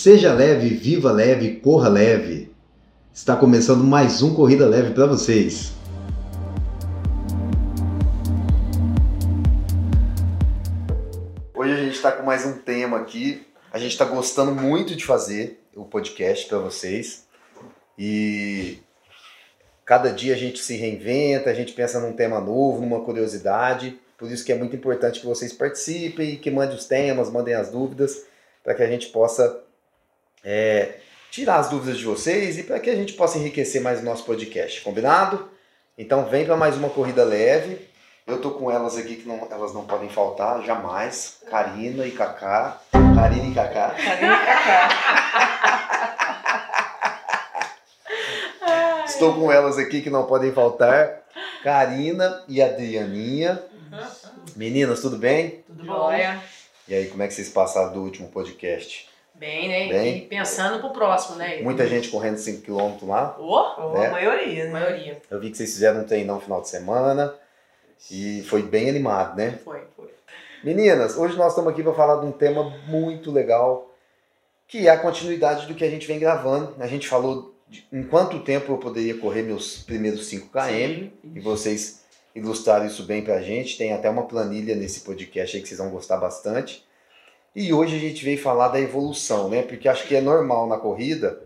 seja leve, viva leve, corra leve. Está começando mais um Corrida Leve para vocês. Hoje a gente está com mais um tema aqui. A gente está gostando muito de fazer o podcast para vocês. E cada dia a gente se reinventa, a gente pensa num tema novo, numa curiosidade. Por isso que é muito importante que vocês participem, que mandem os temas, mandem as dúvidas, para que a gente possa é, tirar as dúvidas de vocês e para que a gente possa enriquecer mais o nosso podcast. Combinado? Então vem para mais uma corrida leve. Eu tô com elas aqui que não, elas não podem faltar, jamais. Karina e Kaká. Karina e Kaká. Karina e Kaká. Estou com elas aqui que não podem faltar. Karina e Adrianinha. Meninas, tudo bem? Tudo bom? E aí, como é que vocês passaram do último podcast? Bem, né? Bem. E pensando pro próximo, né? Muita gente correndo 5km lá. Oh, Né? A maioria, né? maioria. Eu vi que vocês fizeram um treinão no final de semana. E foi bem animado, né? Foi, foi. Meninas, hoje nós estamos aqui para falar de um tema muito legal, que é a continuidade do que a gente vem gravando. A gente falou de em quanto tempo eu poderia correr meus primeiros 5 km, Sim. e vocês ilustraram isso bem pra gente. Tem até uma planilha nesse podcast aí que vocês vão gostar bastante. E hoje a gente veio falar da evolução, né? Porque acho que é normal na corrida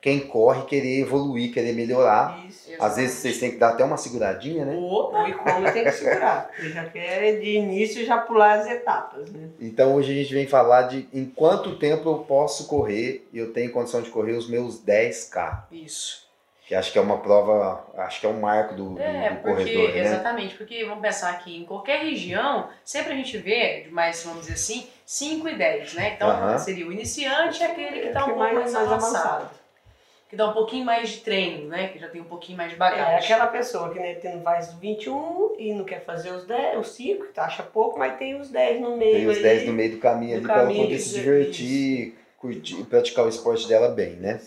quem corre querer evoluir, querer melhorar. Isso. Às vezes vocês têm que dar até uma seguradinha, né? Opa! O e-commerce tem que segurar. Ele já quer de início já pular as etapas, né? Então hoje a gente vem falar de em quanto tempo eu posso correr e eu tenho condição de correr os meus 10K. Isso. Que acho que é uma prova, acho que é um marco do, do- É, do porque, corredor, né? exatamente, porque vamos pensar aqui, em qualquer região, sempre a gente vê, mais, vamos dizer assim, 5 e 10, né? Então Aham. seria o iniciante e aquele que está um pouco mais, avançado, avançado. Que dá um pouquinho mais de treino, né? Que já tem um pouquinho mais de É bagagem. aquela pessoa que né, tem, faz 21 e não quer fazer os 10, os 5, que acha pouco, mas tem os 10 no meio. Tem os ali. 10 no meio do caminho do ali para poder se isso. divertir, curtir, praticar o esporte dela bem, né?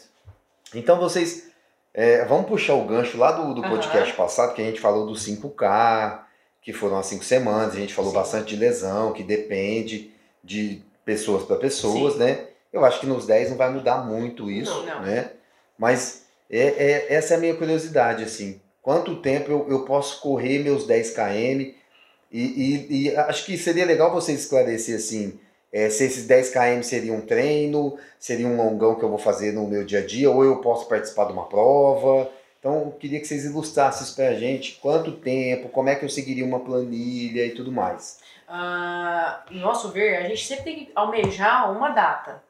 Então vocês, é, vamos puxar o gancho lá do, do podcast passado, que a gente falou do 5K, que foram as 5 semanas, a gente falou Sim. bastante de lesão, que depende de pessoas para pessoas, né? Eu acho que nos 10 não vai mudar muito isso, Não, não. né? Mas é, é- essa é a minha curiosidade, assim. Quanto tempo eu, eu posso correr meus 10 km? E, e- e acho que seria legal você esclarecer, assim, é, se esses 10 km seria um treino, seria um longão que eu vou fazer no meu dia a dia, ou eu posso participar de uma prova. Então, eu queria que vocês ilustrassem isso pra gente, quanto tempo, como é que eu seguiria uma planilha e tudo mais. Ah, em nosso ver, a gente sempre tem que almejar uma data.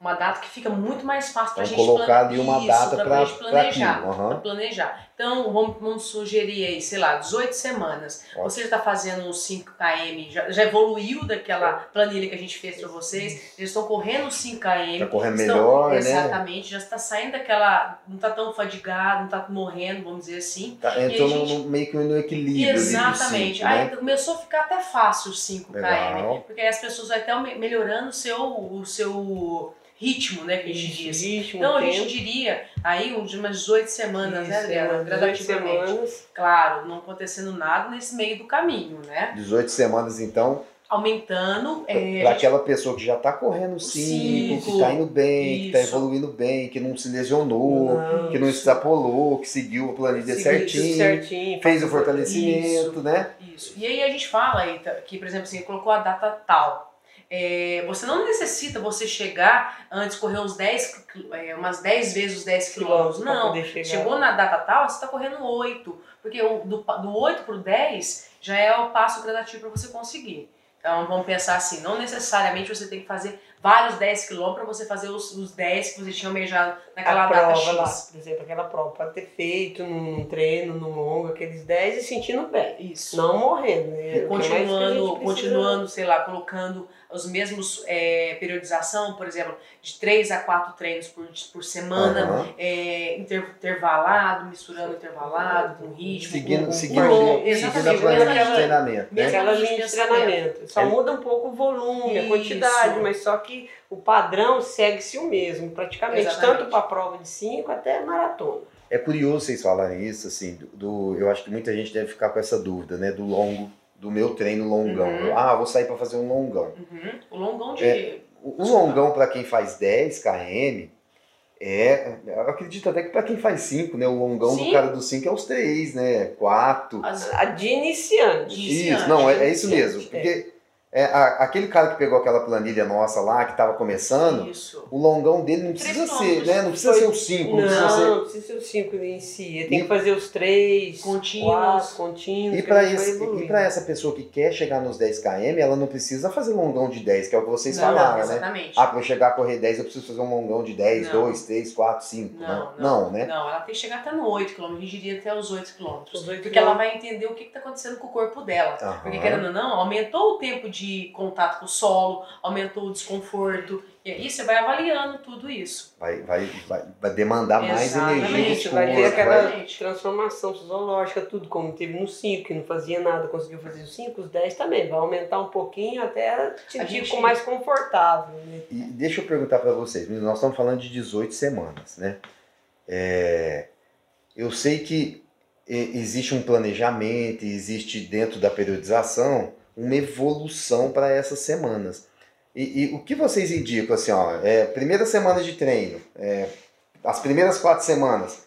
Uma data que fica muito mais fácil para a Então, gente colocar ali uma data pra pra- gente pra planejar. pra planejar. Então, vamos, vamos sugerir aí, sei lá, 18 semanas. Ótimo. Você já está fazendo uns 5 km, já, já evoluiu daquela planilha que a gente fez para vocês, já estão correndo os 5 km. Tá correndo estão- melhor, né? Exatamente, já está saindo daquela. Não está tão fadigado, não está morrendo, vamos dizer assim. Tá, entrou gente- meio que no equilíbrio Exatamente. cinco, Aí né? começou a ficar até fácil os 5 Legal. km. Porque aí as pessoas vão até me- melhorando o seu, o seu ritmo, né? Que a gente diz. ritmo, Então a tempo. gente diria aí uns- umas 18 semanas, né, Isso, Adriana? umas 18 Gradativamente. semanas. Claro, não acontecendo nada nesse meio do caminho, né? 18 semanas, então, Aumentando. É, para a gente- aquela pessoa que já tá correndo 5, que cinco, tá indo bem, que tá isso. evoluindo bem, que não se lesionou, Não, que não extrapolou, que seguiu a planilha certinho, certinho. fez o fortalecimento, Isso. né? Isso. E aí a gente fala aí que, por exemplo, assim, colocou a data tal. É, você não necessita você chegar antes correr uns 10, qui- é, umas 10 vezes os 10 quilômetros. Não. Chegou na data tal, você está correndo 8. Porque o, do, do 8 para o 10 já é o passo gradativo para você conseguir. Então vamos pensar assim, não necessariamente você tem que fazer vários 10 quilômetros para você fazer os, os 10 que você tinha almejado naquela a data prova X. lá, por exemplo, aquela prova, pode ter feito num treino, num longo, aqueles 10 e sentindo bem. Isso. Não morrendo, né? A continuando, precisa- continuando, sei lá, colocando os mesmos é, periodização, por exemplo, de 3 a 4 treinos por, por semana, Aham. é, inter- intervalado, misturando intervalado, com ritmo, Seguindo, com, seguindo, com, seguindo a planilha de treinamento, né? Aquela linha de treinamento. Só É. muda um pouco o volume, a Isso. quantidade, mas só que o padrão segue-se o mesmo, praticamente, Exatamente. tanto para a prova de 5 até maratona. É curioso vocês falarem isso, assim, do, do- eu acho que muita gente deve ficar com essa dúvida, né, do longo, do meu treino longão. Uhum. Ah, vou sair para fazer um longão. Uhum. O longão de. É, o o longão para quem faz 10 km é, eu acredito até que para quem faz 5, né? O longão Sim. do cara do 5 é os 3, né? 4. As- A de iniciante. Isso, não, é, é isso mesmo. Porque é, a- aquele cara que pegou aquela planilha nossa lá, que tava começando, Isso. o longão dele não precisa Três ser, né? Não precisa Foi- ser os 5, não, precisa ser. Não, não precisa ser os cinco em si. Ele tem E- que fazer os três, Contínuos. quatro, contínuos. E para e essa pessoa que quer chegar nos 10 km, ela não precisa fazer longão de 10, que é o que vocês Não, falaram, né? exatamente. Ah, para eu chegar a correr 10, eu preciso fazer um longão de 10, Não. 2, 3, 4, 5. Não, Não, né? Não, ela tem que chegar até no 8 km, a gente diria até os 8 km. Os oito Porque ela quilômetros. vai entender o que está acontecendo com o corpo dela. Aham. Porque, querendo ou não, aumentou o tempo de contato com o solo, aumentou o desconforto. E aí você vai avaliando tudo isso. Vai, vai, vai, vai demandar mais Exatamente, energia do Isso, vai ter esforço, aquela vai- transformação fisiológica, tudo, como teve no 5, que não fazia nada, conseguiu fazer os 5, os 10 também. Vai aumentar um pouquinho até te sentir gente- mais confortável. Né? E deixa eu perguntar para vocês, nós estamos falando de 18 semanas, né? É, eu sei que existe um planejamento, existe dentro da periodização uma evolução para essas semanas. E, e o que vocês indicam assim, ó, é, primeira semana de treino, é, as primeiras quatro semanas,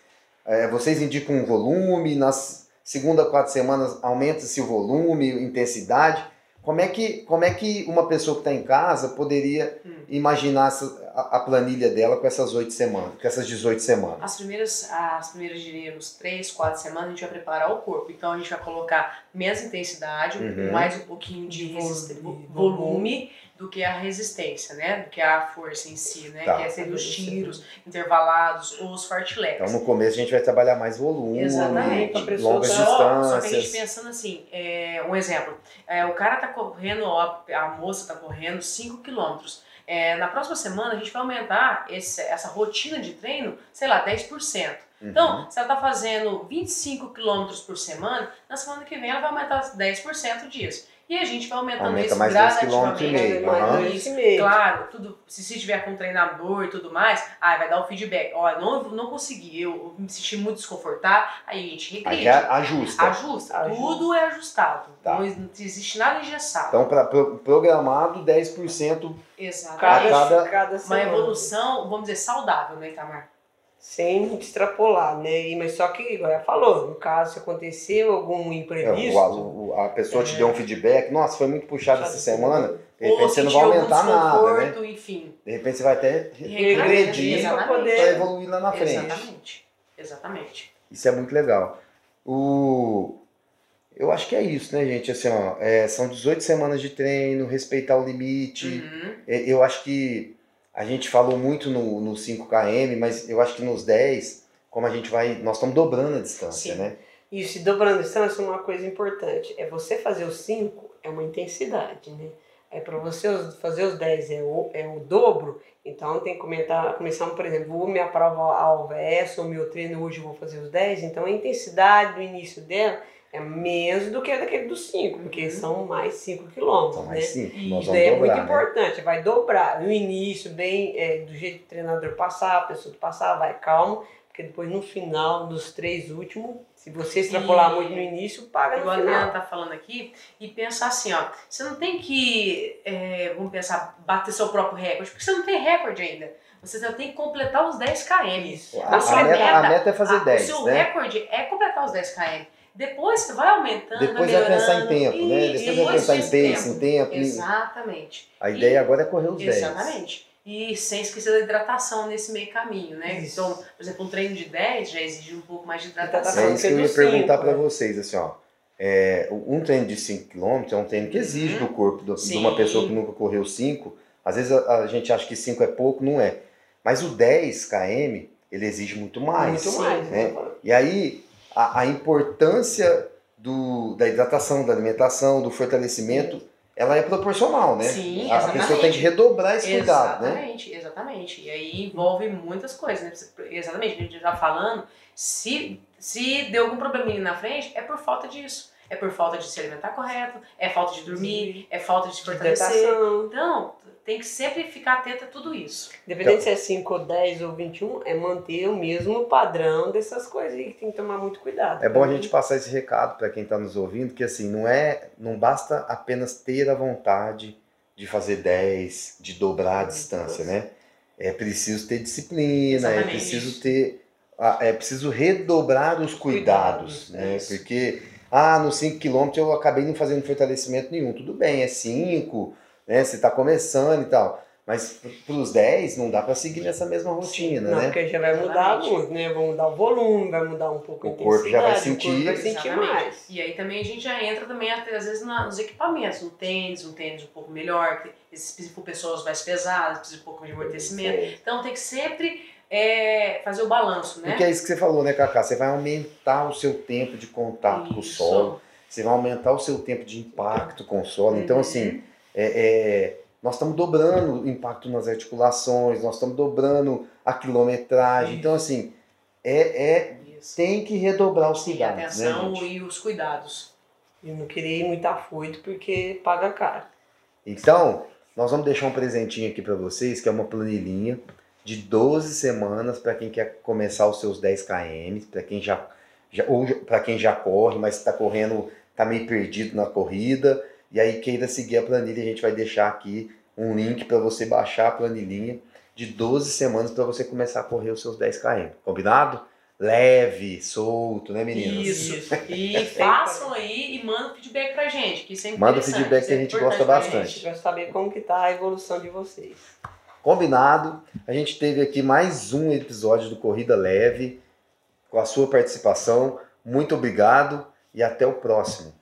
é, vocês indicam um volume, nas segunda quatro semanas aumenta-se o volume, intensidade. Como é que, como é que uma pessoa que está em casa poderia Hum. imaginar essa- a, a planilha dela com essas oito semanas, com essas 18 semanas? As primeiras, as primeiras diríamos, 3, 4 semanas, a gente vai preparar o corpo. Então a gente vai colocar menos intensidade, Uhum. mais um pouquinho de, volume. volume do que a resistência, né? Do que a força em si, né? Tá. Que é ser os tiros intervalados ou os fartlegs. Então no começo a gente vai trabalhar mais volume, Exatamente. Longas Só, só que a gente distâncias. pensando assim, é, um exemplo, é, o cara tá correndo, ó, a moça tá correndo 5 quilômetros. É, na próxima semana a gente vai aumentar esse- essa rotina de treino, sei lá, 10%. Uhum. Então, se ela tá fazendo 25 quilômetros por semana, na semana que vem ela vai aumentar 10% disso. E a gente vai aumentando Aumenta isso mais gradativamente. meio, meio. Claro, tudo, se, se tiver com treinador e tudo mais, aí vai dar o feedback. Ó, não, não consegui, eu, me senti muito desconfortável, aí a gente Aí regride. já ajusta. Ajusta, Ajusta. tudo é ajustado. Tá. Não, não existe nada engessado. Então, pra, pro- programado 10% Exatamente. Cada, cada- cada Uma semana. evolução, vamos dizer, saudável, né, Itamar? Sem extrapolar, né? E- Mas só que, igual ela falou, no caso, se aconteceu algum é, imprevisto. o- o- a pessoa te É. deu um feedback, nossa, foi muito puxado essa semana, de repente Ou você não vai aumentar nada, né? enfim. De repente você vai até Regredir, exatamente. para poder- evoluir lá na frente. Exatamente. Exatamente. Isso é muito legal. O... Eu acho que é isso, né, gente? Assim, ó, é, são 18 semanas de treino, respeitar o limite. Uhum. É, Eu acho que a gente falou muito no, no 5KM, mas eu acho que nos 10, como a gente vai. Nós estamos dobrando a distância, Sim. né? Isso, e dobrando a distância, uma coisa importante. É você fazer os 5 é uma intensidade, né? É para você fazer os 10 é o, é o dobro, então tem que comentar, começar, por exemplo, vou minha prova alva é essa, o meu treino hoje eu vou fazer os 10, então a intensidade do início dela é menos do que a daquele dos 5, porque Uhum. são mais 5 quilômetros, São né? mais 5. E Nós Isso daí é muito né? importante, vai dobrar. No início, bem é, do jeito que o treinador passar, a pessoa que passar, vai calmo, porque depois no final, nos três últimos, se você extrapolar E- muito no início, paga no Igual a final. Adriana tá falando aqui, e pensar assim, ó, você não tem que, é, vamos pensar, bater seu próprio recorde, porque você não tem recorde ainda. Você só tem que completar os 10 km. A, A sua a meta, a meta- meta é fazer Ah, 10, o seu né? recorde é completar os 10 km. Depois você vai aumentando, Depois vai pensar em melhorando. tempo, né? Isso, Depois vai pensar em pace, em tempo. em- Exatamente. A ideia agora é correr os 10. Exatamente. E sem esquecer da hidratação nesse meio caminho, né? Isso. Então, por exemplo, um treino de 10 já exige um pouco mais de Hidratação. É isso que eu ia perguntar cinco, para né? vocês, assim, ó. É, um treino de 5 km é um treino que exige Uhum. do corpo do- de uma pessoa que nunca correu 5. Às vezes a, a gente acha que 5 é pouco, não é. Mas o 10 km, ele exige muito mais. Muito mais. né? né? E aí, a, a importância do, da hidratação, da alimentação, do fortalecimento, ela é proporcional, né? Sim, a, a exatamente. pessoa tem que redobrar esse cuidado, né? Exatamente, exatamente. E aí envolve muitas coisas, né? Exatamente, a gente já tá falando, se, se deu algum probleminha na frente, é por falta disso. É por falta de se alimentar correto, é falta de dormir, é falta de se fortalecer. Hidratação. Então, tem que sempre ficar atento a tudo isso. Independente se é 5 ou 10 ou 21, é manter o mesmo padrão dessas coisas aí que tem que tomar muito cuidado. É bom a gente passar esse recado para quem está nos ouvindo, que assim, não é, não basta apenas ter a vontade de fazer 10, de dobrar a distância, né? É preciso ter disciplina, é Exatamente. preciso ter. É preciso redobrar os cuidados, Cuidados, né? isso. Porque, ah, nos 5 km eu acabei não fazendo fortalecimento nenhum. Tudo bem, é 5, né? Você está começando e tal. Mas para os 10 não dá para seguir nessa mesma rotina, Não, né? porque já vai mudar muito, né? Vai mudar o volume, vai mudar um pouco O corpo já vai corpo vai sentir. sentir mais. E aí também a gente já entra também, até, às vezes, nos equipamentos, no tênis, um tênis um pouco melhor, precisa por pessoas mais pesadas, precisa um pouco de amortecimento. Então tem que sempre é, fazer o balanço, né? Porque é isso que você falou, né, Cacá? Você vai aumentar o seu tempo de contato com o Isso. solo, você vai aumentar o seu tempo de impacto com o solo. Então, Uhum. assim, é, é, nós estamos dobrando o impacto nas articulações, nós estamos dobrando a quilometragem. Então, assim, é, é, tem que redobrar os cuidados, né, atenção gente? e os cuidados. E não queria ir muito afoito porque paga caro. Então, nós vamos deixar um presentinho aqui para vocês, que é uma planilhinha de 12 semanas para quem quer começar os seus 10 km, para quem já, já ou para quem já corre, mas está correndo, está meio perdido na corrida, e aí queira seguir a planilha, a gente vai deixar aqui um link para você baixar a planilhinha de 12 semanas para você começar a correr os seus 10 km. Combinado? Leve, solto, né, meninas? Isso. E façam aí e mandem feedback pra gente, que isso é Manda o feedback que a é gente importante gosta bastante. gente. Pra saber como que tá a evolução de vocês. Combinado. A gente teve aqui mais um episódio do Corrida Leve com a sua participação. Muito obrigado e até o próximo.